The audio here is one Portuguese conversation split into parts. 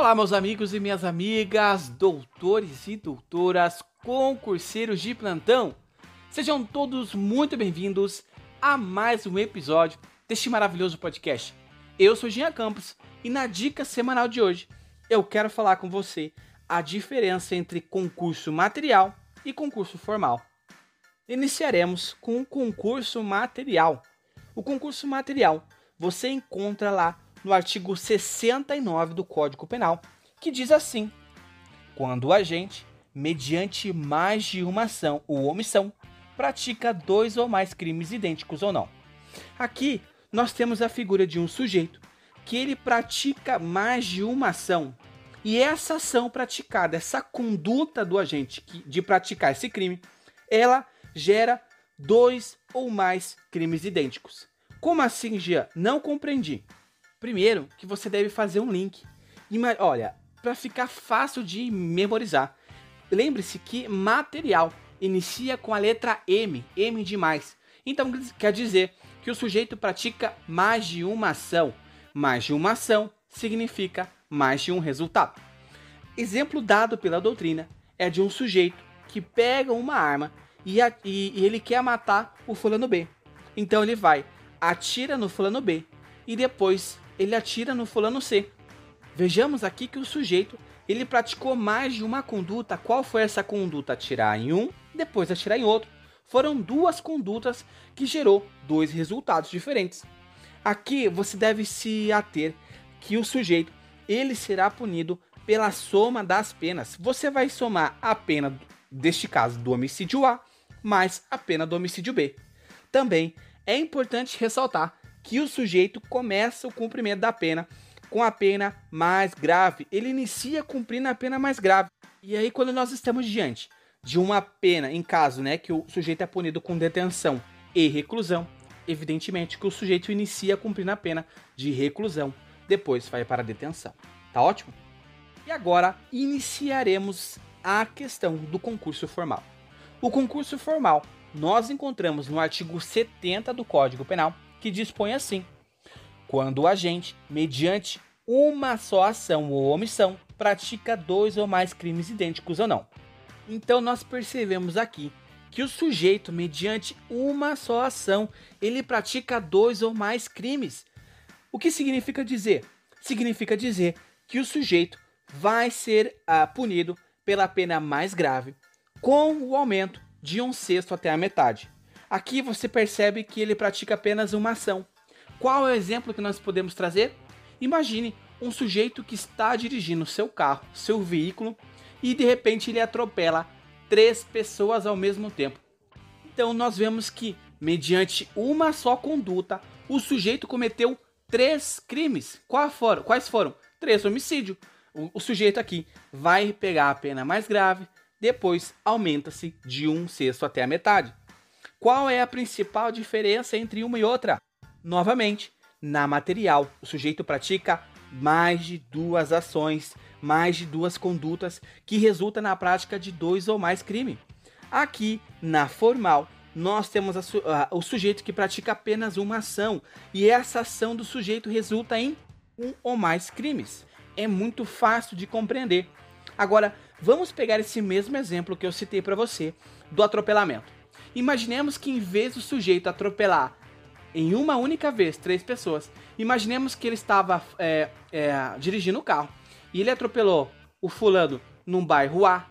Olá, meus amigos e minhas amigas, doutores e doutoras, concurseiros de plantão. Sejam todos muito bem-vindos a mais um episódio deste maravilhoso podcast. Eu sou Ginha Campos e na dica semanal de hoje eu quero falar com você a diferença entre concurso material e concurso formal. Iniciaremos com o concurso material. O concurso material você encontra lá no artigo 69 do Código Penal, que diz assim: quando o agente, mediante mais de uma ação ou omissão, pratica dois ou mais crimes idênticos ou não. Aqui nós temos a figura de um sujeito que ele pratica mais de uma ação e essa ação praticada, essa conduta do agente de praticar esse crime, ela gera dois ou mais crimes idênticos. Como assim, Gia? Não compreendi. Primeiro, que você deve fazer um link. Olha, para ficar fácil de memorizar, lembre-se que material inicia com a letra M, M de mais. Então quer dizer que o sujeito pratica mais de uma ação. Mais de uma ação significa mais de um resultado. Exemplo dado pela doutrina é de um sujeito que pega uma arma e, a, e, e ele quer matar o fulano B. Então ele vai, atira no fulano B e depois ele atira no fulano C. Vejamos aqui que o sujeito ele praticou mais de uma conduta. Qual foi essa conduta? Atirar em um, depois atirar em outro. Foram duas condutas que gerou dois resultados diferentes. Aqui você deve se ater que o sujeito ele será punido pela soma das penas. Você vai somar a pena deste caso do homicídio A mais a pena do homicídio B. Também é importante ressaltar que o sujeito começa o cumprimento da pena com a pena mais grave. Ele inicia cumprindo a pena mais grave. E aí, quando nós estamos diante de uma pena, em caso né, que o sujeito é punido com detenção e reclusão, evidentemente que o sujeito inicia cumprindo a pena de reclusão, depois vai para a detenção. Tá ótimo? E agora iniciaremos a questão do concurso formal. O concurso formal nós encontramos no artigo 70 do Código Penal, que dispõe assim: quando o agente, mediante uma só ação ou omissão, pratica dois ou mais crimes idênticos ou não. Então nós percebemos aqui que o sujeito, mediante uma só ação, ele pratica dois ou mais crimes. O que significa dizer? Significa dizer que o sujeito vai ser ah, punido pela pena mais grave, com o aumento de um sexto até a metade. Aqui você percebe que ele pratica apenas uma ação. Qual é o exemplo que nós podemos trazer? Imagine um sujeito que está dirigindo seu carro, seu veículo, e de repente ele atropela três pessoas ao mesmo tempo. Então nós vemos que, mediante uma só conduta, o sujeito cometeu três crimes. Quais foram? Quais foram? Três homicídios. O sujeito aqui vai pegar a pena mais grave, depois aumenta-se de um sexto até a metade. Qual é a principal diferença entre uma e outra? Novamente, na material, o sujeito pratica mais de duas ações, mais de duas condutas, que resulta na prática de dois ou mais crimes. Aqui, na formal, nós temos a, o sujeito que pratica apenas uma ação, e essa ação do sujeito resulta em um ou mais crimes. É muito fácil de compreender. Agora, vamos pegar esse mesmo exemplo que eu citei para você do atropelamento. Imaginemos que em vez do sujeito atropelar em uma única vez três pessoas, imaginemos que ele estava é, é, dirigindo o carro e ele atropelou o fulano num bairro A,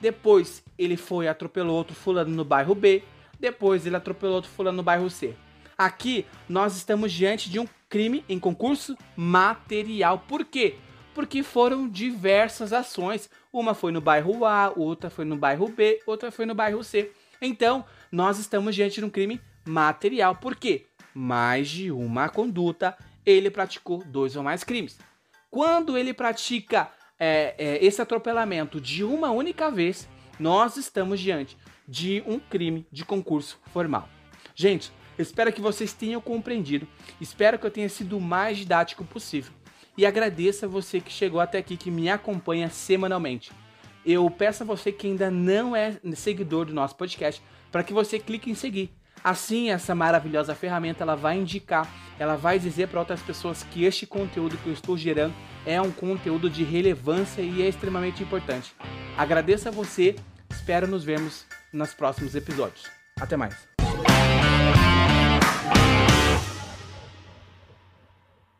depois ele foi e atropelou outro fulano no bairro B, depois ele atropelou outro fulano no bairro C. Aqui nós estamos diante de um crime em concurso material. Por quê? Porque foram diversas ações. Uma foi no bairro A, outra foi no bairro B, outra foi no bairro C. Então, nós estamos diante de um crime material. Por quê? Mais de uma conduta, ele praticou dois ou mais crimes. Quando ele pratica é, é, esse atropelamento de uma única vez, nós estamos diante de um crime de concurso formal. Gente, espero que vocês tenham compreendido. Espero que eu tenha sido o mais didático possível. E agradeço a você que chegou até aqui, que me acompanha semanalmente eu peço a você que ainda não é seguidor do nosso podcast para que você clique em seguir. Assim, essa maravilhosa ferramenta ela vai indicar, ela vai dizer para outras pessoas que este conteúdo que eu estou gerando é um conteúdo de relevância e é extremamente importante. Agradeço a você, espero nos vermos nos próximos episódios. Até mais.